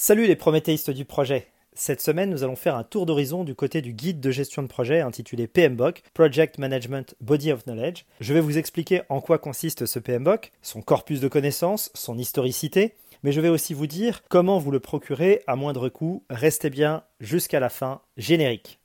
Salut les prométhéistes du projet Cette semaine, nous allons faire un tour d'horizon du côté du guide de gestion de projet intitulé PMBOK, Project Management Body of Knowledge. Je vais vous expliquer en quoi consiste ce PMBOK, son corpus de connaissances, son historicité, mais je vais aussi vous dire comment vous le procurer à moindre coût. Restez bien jusqu'à la fin. Générique.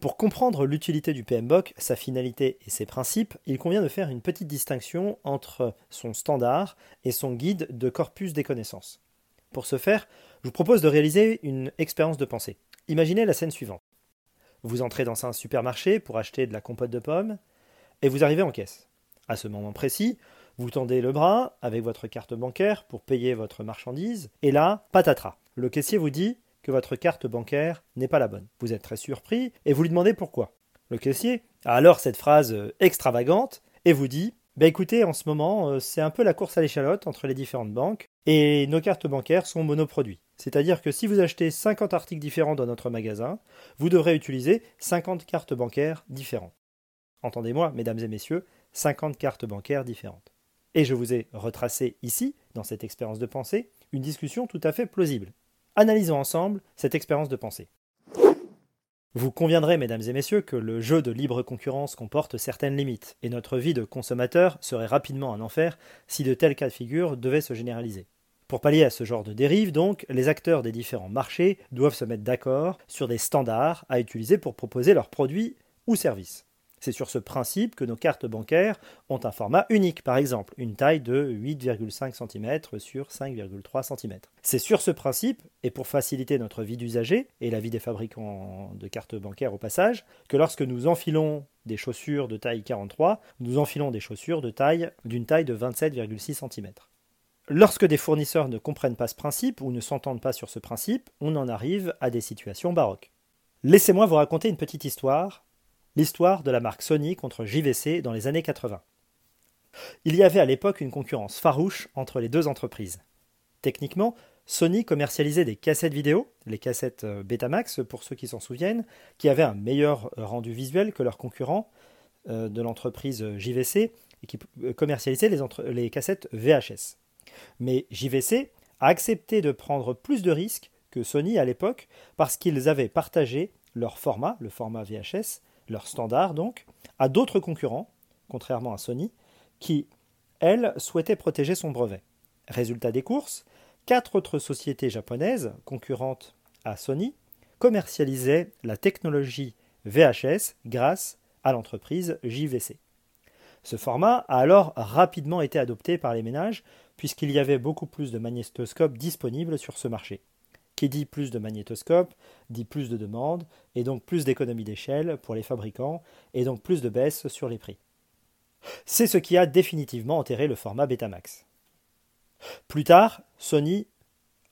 Pour comprendre l'utilité du PMBOK, sa finalité et ses principes, il convient de faire une petite distinction entre son standard et son guide de corpus des connaissances. Pour ce faire, je vous propose de réaliser une expérience de pensée. Imaginez la scène suivante. Vous entrez dans un supermarché pour acheter de la compote de pommes et vous arrivez en caisse. À ce moment précis, vous tendez le bras avec votre carte bancaire pour payer votre marchandise et là, patatras. Le caissier vous dit que votre carte bancaire n'est pas la bonne. Vous êtes très surpris et vous lui demandez pourquoi. Le caissier a alors cette phrase euh, extravagante et vous dit bah écoutez, en ce moment, euh, c'est un peu la course à l'échalote entre les différentes banques et nos cartes bancaires sont monoproduits. C'est-à-dire que si vous achetez 50 articles différents dans notre magasin, vous devrez utiliser 50 cartes bancaires différentes. Entendez-moi, mesdames et messieurs, 50 cartes bancaires différentes. Et je vous ai retracé ici, dans cette expérience de pensée, une discussion tout à fait plausible. Analysons ensemble cette expérience de pensée. Vous conviendrez, mesdames et messieurs, que le jeu de libre concurrence comporte certaines limites, et notre vie de consommateur serait rapidement un enfer si de tels cas de figure devaient se généraliser. Pour pallier à ce genre de dérive, donc, les acteurs des différents marchés doivent se mettre d'accord sur des standards à utiliser pour proposer leurs produits ou services. C'est sur ce principe que nos cartes bancaires ont un format unique, par exemple une taille de 8,5 cm sur 5,3 cm. C'est sur ce principe, et pour faciliter notre vie d'usager et la vie des fabricants de cartes bancaires au passage, que lorsque nous enfilons des chaussures de taille 43, nous enfilons des chaussures de taille d'une taille de 27,6 cm. Lorsque des fournisseurs ne comprennent pas ce principe ou ne s'entendent pas sur ce principe, on en arrive à des situations baroques. Laissez-moi vous raconter une petite histoire l'histoire de la marque Sony contre JVC dans les années 80. Il y avait à l'époque une concurrence farouche entre les deux entreprises. Techniquement, Sony commercialisait des cassettes vidéo, les cassettes euh, Betamax pour ceux qui s'en souviennent, qui avaient un meilleur euh, rendu visuel que leurs concurrents euh, de l'entreprise JVC et qui commercialisaient les, les cassettes VHS. Mais JVC a accepté de prendre plus de risques que Sony à l'époque parce qu'ils avaient partagé leur format, le format VHS, leur standard donc, à d'autres concurrents, contrairement à Sony, qui, elles, souhaitaient protéger son brevet. Résultat des courses, quatre autres sociétés japonaises, concurrentes à Sony, commercialisaient la technologie VHS grâce à l'entreprise JVC. Ce format a alors rapidement été adopté par les ménages puisqu'il y avait beaucoup plus de magnétoscopes disponibles sur ce marché. Qui dit plus de magnétoscopes, dit plus de demandes, et donc plus d'économies d'échelle pour les fabricants, et donc plus de baisse sur les prix. C'est ce qui a définitivement enterré le format Betamax. Plus tard, Sony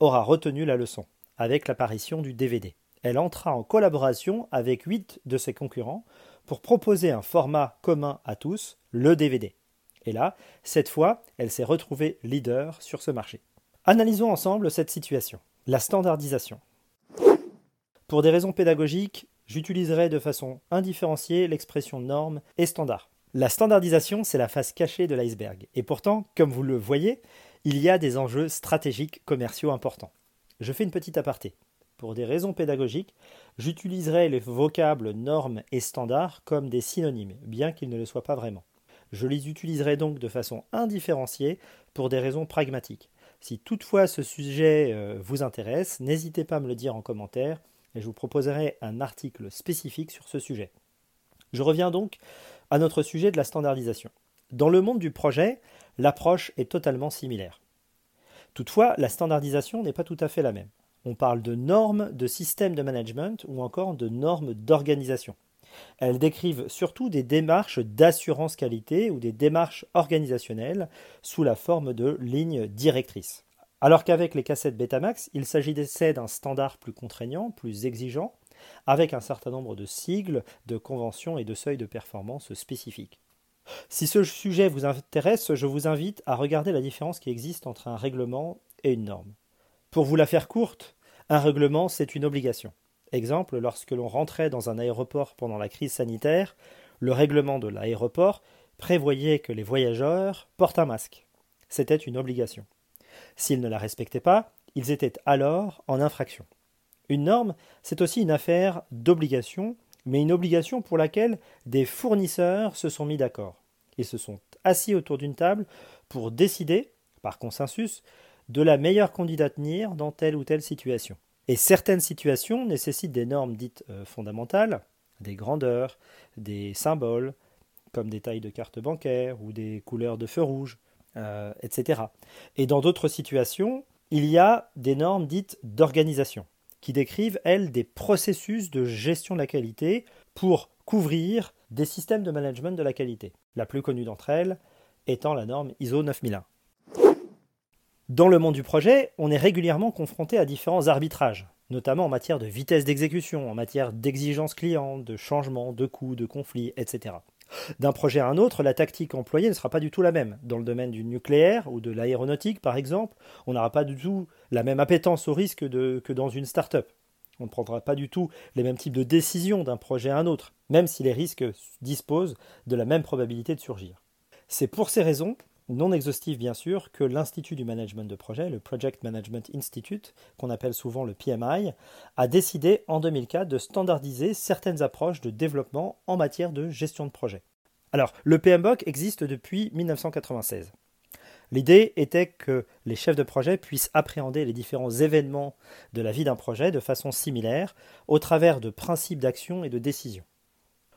aura retenu la leçon, avec l'apparition du DVD. Elle entra en collaboration avec huit de ses concurrents pour proposer un format commun à tous, le DVD. Et là, cette fois, elle s'est retrouvée leader sur ce marché. Analysons ensemble cette situation. La standardisation. Pour des raisons pédagogiques, j'utiliserai de façon indifférenciée l'expression norme et standard. La standardisation, c'est la face cachée de l'iceberg. Et pourtant, comme vous le voyez, il y a des enjeux stratégiques commerciaux importants. Je fais une petite aparté. Pour des raisons pédagogiques, j'utiliserai les vocables normes et standards comme des synonymes, bien qu'ils ne le soient pas vraiment. Je les utiliserai donc de façon indifférenciée pour des raisons pragmatiques. Si toutefois ce sujet euh, vous intéresse, n'hésitez pas à me le dire en commentaire et je vous proposerai un article spécifique sur ce sujet. Je reviens donc à notre sujet de la standardisation. Dans le monde du projet, l'approche est totalement similaire. Toutefois, la standardisation n'est pas tout à fait la même. On parle de normes de système de management ou encore de normes d'organisation. Elles décrivent surtout des démarches d'assurance qualité ou des démarches organisationnelles sous la forme de lignes directrices. Alors qu'avec les cassettes Betamax, il s'agissait d'un standard plus contraignant, plus exigeant, avec un certain nombre de sigles, de conventions et de seuils de performance spécifiques. Si ce sujet vous intéresse, je vous invite à regarder la différence qui existe entre un règlement et une norme. Pour vous la faire courte, un règlement, c'est une obligation. Exemple, lorsque l'on rentrait dans un aéroport pendant la crise sanitaire, le règlement de l'aéroport prévoyait que les voyageurs portent un masque. C'était une obligation. S'ils ne la respectaient pas, ils étaient alors en infraction. Une norme, c'est aussi une affaire d'obligation, mais une obligation pour laquelle des fournisseurs se sont mis d'accord. Ils se sont assis autour d'une table pour décider, par consensus, de la meilleure conduite à tenir dans telle ou telle situation. Et certaines situations nécessitent des normes dites euh, fondamentales, des grandeurs, des symboles, comme des tailles de cartes bancaires ou des couleurs de feu rouge, euh, etc. Et dans d'autres situations, il y a des normes dites d'organisation, qui décrivent, elles, des processus de gestion de la qualité pour couvrir des systèmes de management de la qualité. La plus connue d'entre elles étant la norme ISO 9001. Dans le monde du projet, on est régulièrement confronté à différents arbitrages, notamment en matière de vitesse d'exécution, en matière d'exigence client, de changement, de coûts, de conflits, etc. D'un projet à un autre, la tactique employée ne sera pas du tout la même. Dans le domaine du nucléaire ou de l'aéronautique, par exemple, on n'aura pas du tout la même appétence au risque que dans une start-up. On ne prendra pas du tout les mêmes types de décisions d'un projet à un autre, même si les risques disposent de la même probabilité de surgir. C'est pour ces raisons, non exhaustives bien sûr, que l'Institut du management de projet, le Project Management Institute, qu'on appelle souvent le PMI, a décidé en 2004 de standardiser certaines approches de développement en matière de gestion de projet. Alors, le PMBOK existe depuis 1996. L'idée était que les chefs de projet puissent appréhender les différents événements de la vie d'un projet de façon similaire, au travers de principes d'action et de décision.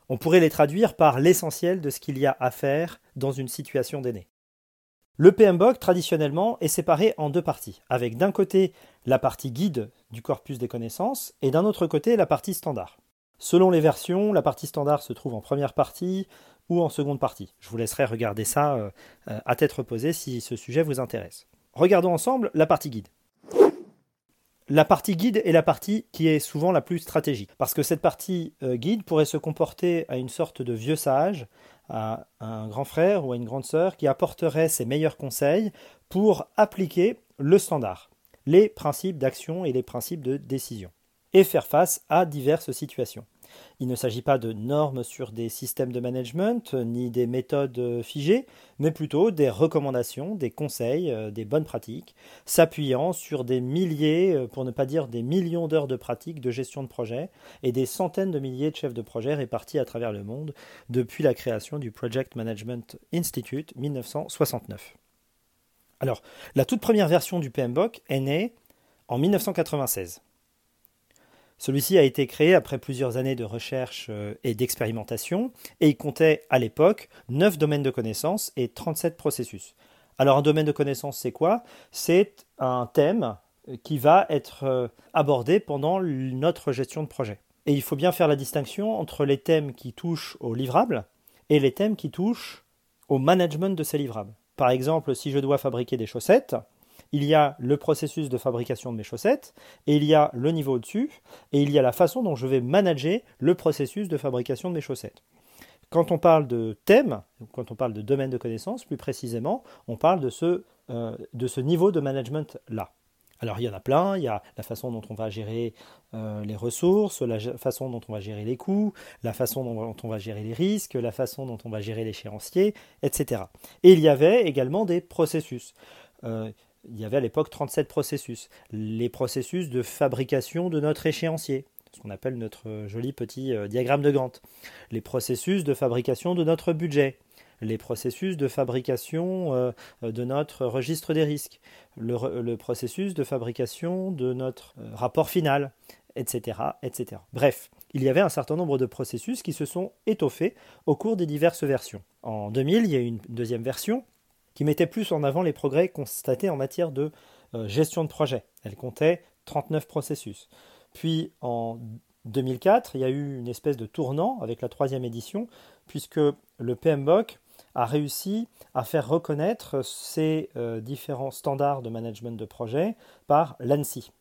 On pourrait les traduire par l'essentiel de ce qu'il y a à faire dans une situation d'aîné. Le PMBOK, traditionnellement, est séparé en deux parties, avec d'un côté la partie guide du corpus des connaissances et d'un autre côté la partie standard. Selon les versions, la partie standard se trouve en première partie ou en seconde partie. Je vous laisserai regarder ça euh, euh, à tête reposée si ce sujet vous intéresse. Regardons ensemble la partie guide. La partie guide est la partie qui est souvent la plus stratégique, parce que cette partie euh, guide pourrait se comporter à une sorte de vieux sage, à un grand frère ou à une grande sœur qui apporterait ses meilleurs conseils pour appliquer le standard, les principes d'action et les principes de décision, et faire face à diverses situations. Il ne s'agit pas de normes sur des systèmes de management ni des méthodes figées, mais plutôt des recommandations, des conseils, euh, des bonnes pratiques, s'appuyant sur des milliers, euh, pour ne pas dire des millions d'heures de pratique de gestion de projet et des centaines de milliers de chefs de projet répartis à travers le monde depuis la création du Project Management Institute 1969. Alors, la toute première version du PMBOK est née en 1996. Celui-ci a été créé après plusieurs années de recherche euh, et d'expérimentation, et il comptait à l'époque 9 domaines de connaissances et 37 processus. Alors un domaine de connaissances, c'est quoi? C'est un thème qui va être euh, abordé pendant notre gestion de projet. Et il faut bien faire la distinction entre les thèmes qui touchent aux livrables et les thèmes qui touchent au management de ces livrables. Par exemple, si je dois fabriquer des chaussettes, il y a le processus de fabrication de mes chaussettes, et il y a le niveau au-dessus, et il y a la façon dont je vais manager le processus de fabrication de mes chaussettes. Quand on parle de thème, quand on parle de domaine de connaissance, plus précisément, on parle de ce, euh, de ce niveau de management-là. Alors il y en a plein, il y a la façon dont on va gérer euh, les ressources, la façon dont on va gérer les coûts, la façon dont on va gérer les risques, la façon dont on va gérer l'échéancier, etc. Et il y avait également des processus. Euh, il y avait à l'époque 37 processus. Les processus de fabrication de notre échéancier, ce qu'on appelle notre joli petit euh, diagramme de Gantt. Les processus de fabrication de notre budget. Les processus de fabrication euh, de notre registre des risques. Le, processus de fabrication de notre euh, rapport final, etc., etc. Bref, il y avait un certain nombre de processus qui se sont étoffés au cours des diverses versions. En 2000, il y a eu une deuxième version qui mettait plus en avant les progrès constatés en matière de euh, gestion de projet. Elle comptait 39 processus. Puis en 2004, il y a eu une espèce de tournant avec la troisième édition, puisque le PMBOK a réussi à faire reconnaître ces euh, différents standards de management de projet par l'ANSI,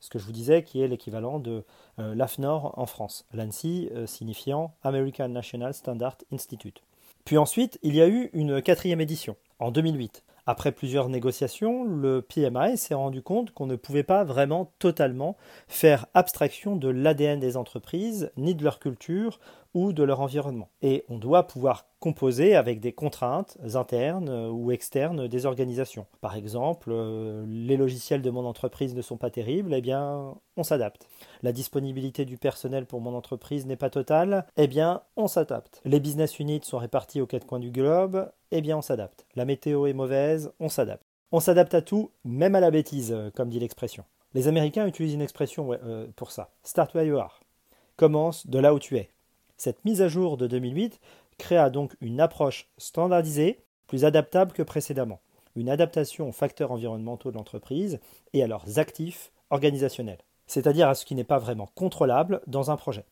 ce que je vous disais qui est l'équivalent de euh, l'AFNOR en France, l'ANSI signifiant American National Standard Institute. Puis ensuite, il y a eu une quatrième édition, en 2008, Après plusieurs négociations, le PMI s'est rendu compte qu'on ne pouvait pas vraiment totalement faire abstraction de l'ADN des entreprises, ni de leur culture ou de leur environnement. Et on doit pouvoir composer avec des contraintes internes ou externes des organisations. Par exemple, euh, les logiciels de mon entreprise ne sont pas terribles, eh bien, on s'adapte. La disponibilité du personnel pour mon entreprise n'est pas totale, eh bien, on s'adapte. Les business units sont répartis aux quatre coins du globe, eh bien, on s'adapte. La météo est mauvaise, on s'adapte. On s'adapte à tout, même à la bêtise, euh, comme dit l'expression. Les Américains utilisent une expression euh, pour ça. Start where you are. Commence de là où tu es. Cette mise à jour de 2008 créa donc une approche standardisée, plus adaptable que précédemment, une adaptation aux facteurs environnementaux de l'entreprise et à leurs actifs organisationnels, c'est-à-dire à ce qui n'est pas vraiment contrôlable dans un projet.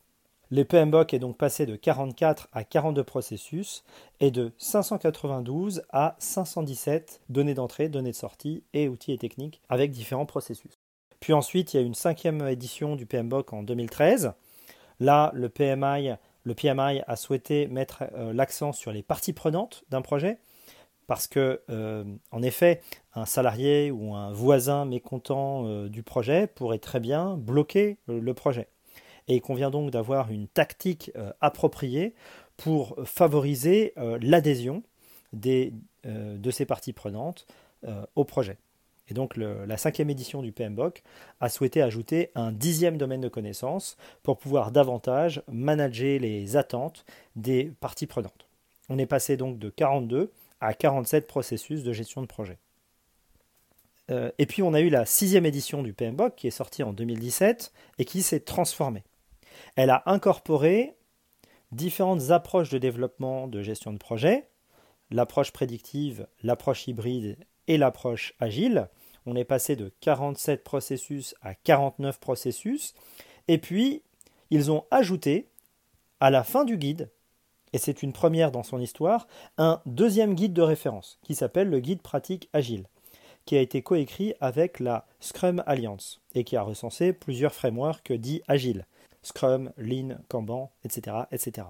Le PMBOK est donc passé de 44 à 42 processus et de 592 à 517 données d'entrée, données de sortie et outils et techniques avec différents processus. Puis ensuite, il y a une cinquième édition du PMBOK en 2013. Là, le PMI le PMI a souhaité mettre euh, l'accent sur les parties prenantes d'un projet, parce que, euh, en effet, un salarié ou un voisin mécontent euh, du projet pourrait très bien bloquer le projet. Et il convient donc d'avoir une tactique appropriée pour favoriser l'adhésion de ces parties prenantes au projet. Et donc la cinquième édition du PMBOK a souhaité ajouter un dixième domaine de connaissances pour pouvoir davantage manager les attentes des parties prenantes. On est passé donc de 42 à 47 processus de gestion de projet. Euh, et puis on a eu la sixième édition du PMBOK qui est sortie en 2017 et qui s'est transformée. Elle a incorporé différentes approches de développement de gestion de projet, l'approche prédictive, l'approche hybride et l'approche agile. On est passé de 47 processus à 49 processus. Et puis, ils ont ajouté, à la fin du guide, et c'est une première dans son histoire, un deuxième guide de référence qui s'appelle le guide pratique agile, qui a été coécrit avec la Scrum Alliance et qui a recensé plusieurs frameworks dits agiles. Scrum, Lean, Kanban, etc., etc.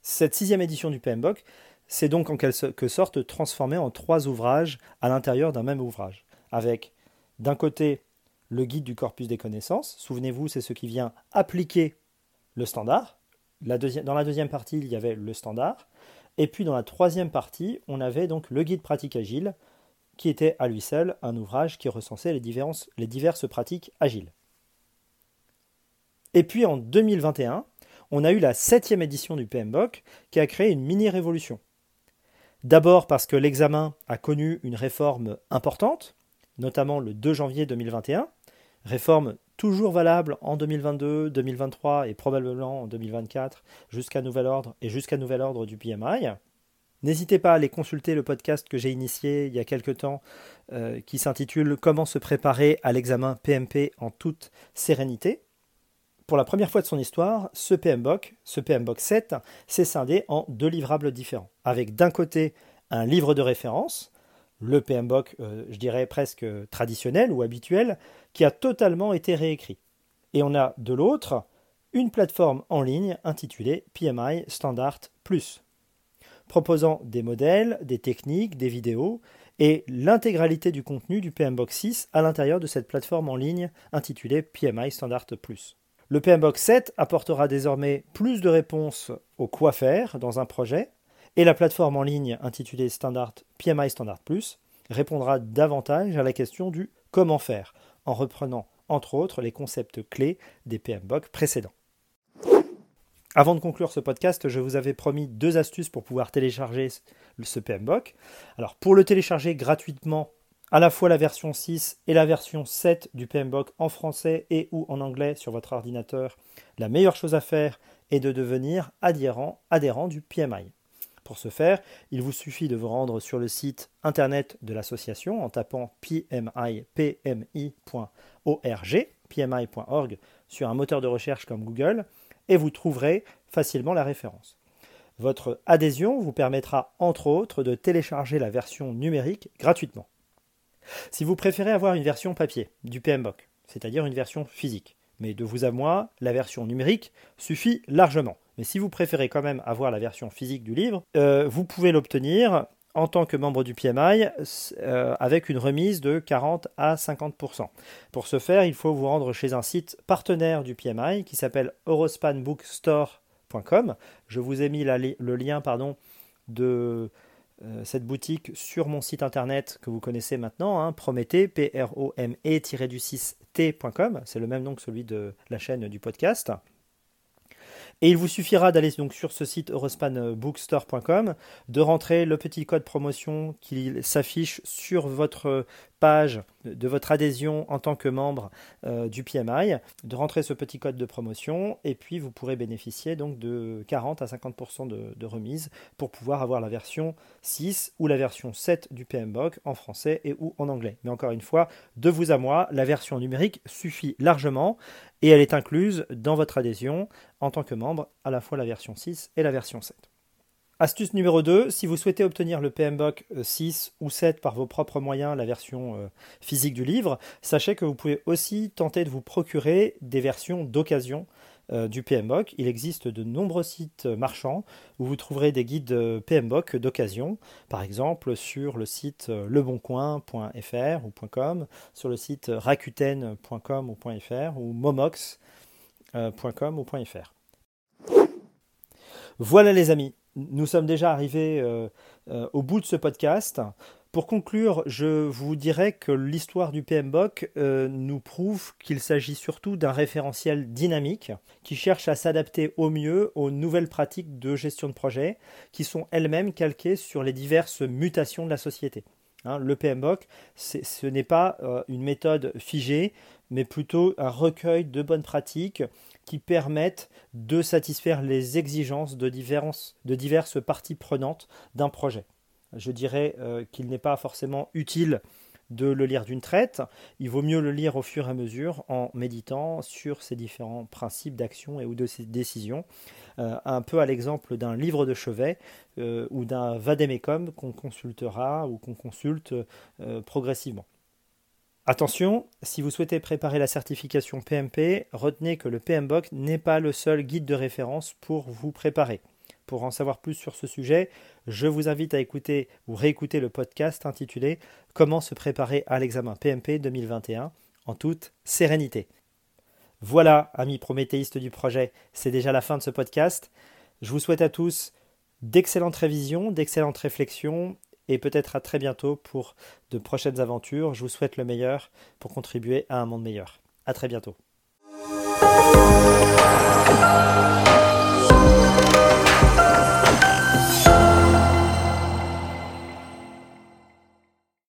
Cette sixième édition du PMBOK c'est donc en quelque sorte transformé en trois ouvrages à l'intérieur d'un même ouvrage, avec d'un côté le guide du corpus des connaissances, souvenez-vous, c'est ce qui vient appliquer le standard. dans la deuxième partie, il y avait le standard. Et puis dans la troisième partie, on avait donc le guide pratique agile, qui était à lui seul un ouvrage qui recensait les diverses, pratiques agiles. Et puis en 2021, on a eu la septième édition du PMBOK qui a créé une mini-révolution. D'abord parce que l'examen a connu une réforme importante, notamment le 2 janvier 2021, réforme toujours valable en 2022, 2023 et probablement en 2024 jusqu'à nouvel ordre et jusqu'à nouvel ordre du PMI. N'hésitez pas à aller consulter le podcast que j'ai initié il y a quelque temps euh, qui s'intitule Comment se préparer à l'examen PMP en toute sérénité pour la première fois de son histoire, ce PMBOK, ce PMBOK 7, s'est scindé en deux livrables différents, avec d'un côté un livre de référence, le PMBOK, euh, je dirais presque traditionnel ou habituel, qui a totalement été réécrit. Et on a de l'autre une plateforme en ligne intitulée PMI Standard Plus, proposant des modèles, des techniques, des vidéos et l'intégralité du contenu du PMBOK 6 à l'intérieur de cette plateforme en ligne intitulée PMI Standard Plus. Le PMBOK 7 apportera désormais plus de réponses au quoi faire dans un projet, et la plateforme en ligne intitulée Standard PMI Standard Plus répondra davantage à la question du comment faire, en reprenant entre autres les concepts clés des PMBOK précédents. Avant de conclure ce podcast, je vous avais promis deux astuces pour pouvoir télécharger ce PMBOK. Alors pour le télécharger gratuitement à la fois la version 6 et la version 7 du PMBOK en français et ou en anglais sur votre ordinateur, la meilleure chose à faire est de devenir adhérent, adhérent du PMI. Pour ce faire, il vous suffit de vous rendre sur le site internet de l'association en tapant pmi.org, pmi.org sur un moteur de recherche comme Google et vous trouverez facilement la référence. Votre adhésion vous permettra entre autres de télécharger la version numérique gratuitement. Si vous préférez avoir une version papier du PMBOK, c'est-à-dire une version physique, mais de vous à moi, la version numérique suffit largement. Mais si vous préférez quand même avoir la version physique du livre, euh, vous pouvez l'obtenir en tant que membre du PMI euh, avec une remise de 40 à 50%. Pour ce faire, il faut vous rendre chez un site partenaire du PMI qui s'appelle eurospanbookstore.com. Je vous ai mis le lien pardon, de cette boutique sur mon site internet que vous connaissez maintenant, hein, Prométhée, P-R-O-M-E-du-6-T.com. C'est le même nom que celui de la chaîne du podcast. Et il vous suffira d'aller donc sur ce site eurospanbookstore.com, de rentrer le petit code promotion qui s'affiche sur votre de votre adhésion en tant que membre euh, du PMI, de rentrer ce petit code de promotion et puis vous pourrez bénéficier donc de 40 à 50% de, remise pour pouvoir avoir la version 6 ou la version 7 du PMBOK en français et ou en anglais. Mais encore une fois, de vous à moi, la version numérique suffit largement et elle est incluse dans votre adhésion en tant que membre, à la fois la version 6 et la version 7. Astuce numéro 2, si vous souhaitez obtenir le PMBOK 6 euh, ou 7 par vos propres moyens, la version euh, physique du livre, sachez que vous pouvez aussi tenter de vous procurer des versions d'occasion euh, du PMBOK. Il existe de nombreux sites marchands où vous trouverez des guides PMBOK d'occasion, par exemple sur le site leboncoin.fr ou .com, sur le site rakuten.com ou .fr ou momox.com ou .fr. Voilà les amis, nous sommes déjà arrivés euh, euh, au bout de ce podcast. Pour conclure, je vous dirais que l'histoire du PMBOK euh, nous prouve qu'il s'agit surtout d'un référentiel dynamique qui cherche à s'adapter au mieux aux nouvelles pratiques de gestion de projet qui sont elles-mêmes calquées sur les diverses mutations de la société. Hein, le PMBOK, ce n'est pas une méthode figée, mais plutôt un recueil de bonnes pratiques qui permettent de satisfaire les exigences de, diverses parties prenantes d'un projet. Je dirais euh, qu'il n'est pas forcément utile de le lire d'une traite, il vaut mieux le lire au fur et à mesure en méditant sur ces différents principes d'action et ou de ces décisions, euh, un peu à l'exemple d'un livre de chevet euh, ou d'un vademecum qu'on consultera ou qu'on consulte progressivement. Attention, si vous souhaitez préparer la certification PMP, retenez que le PMBOK n'est pas le seul guide de référence pour vous préparer. Pour en savoir plus sur ce sujet, je vous invite à écouter ou réécouter le podcast intitulé Comment se préparer à l'examen PMP 2021 en toute sérénité. Voilà, amis prométhéistes du projet, c'est déjà la fin de ce podcast. Je vous souhaite à tous d'excellentes révisions, d'excellentes réflexions et peut-être à très bientôt pour de prochaines aventures. Je vous souhaite le meilleur pour contribuer à un monde meilleur. À très bientôt.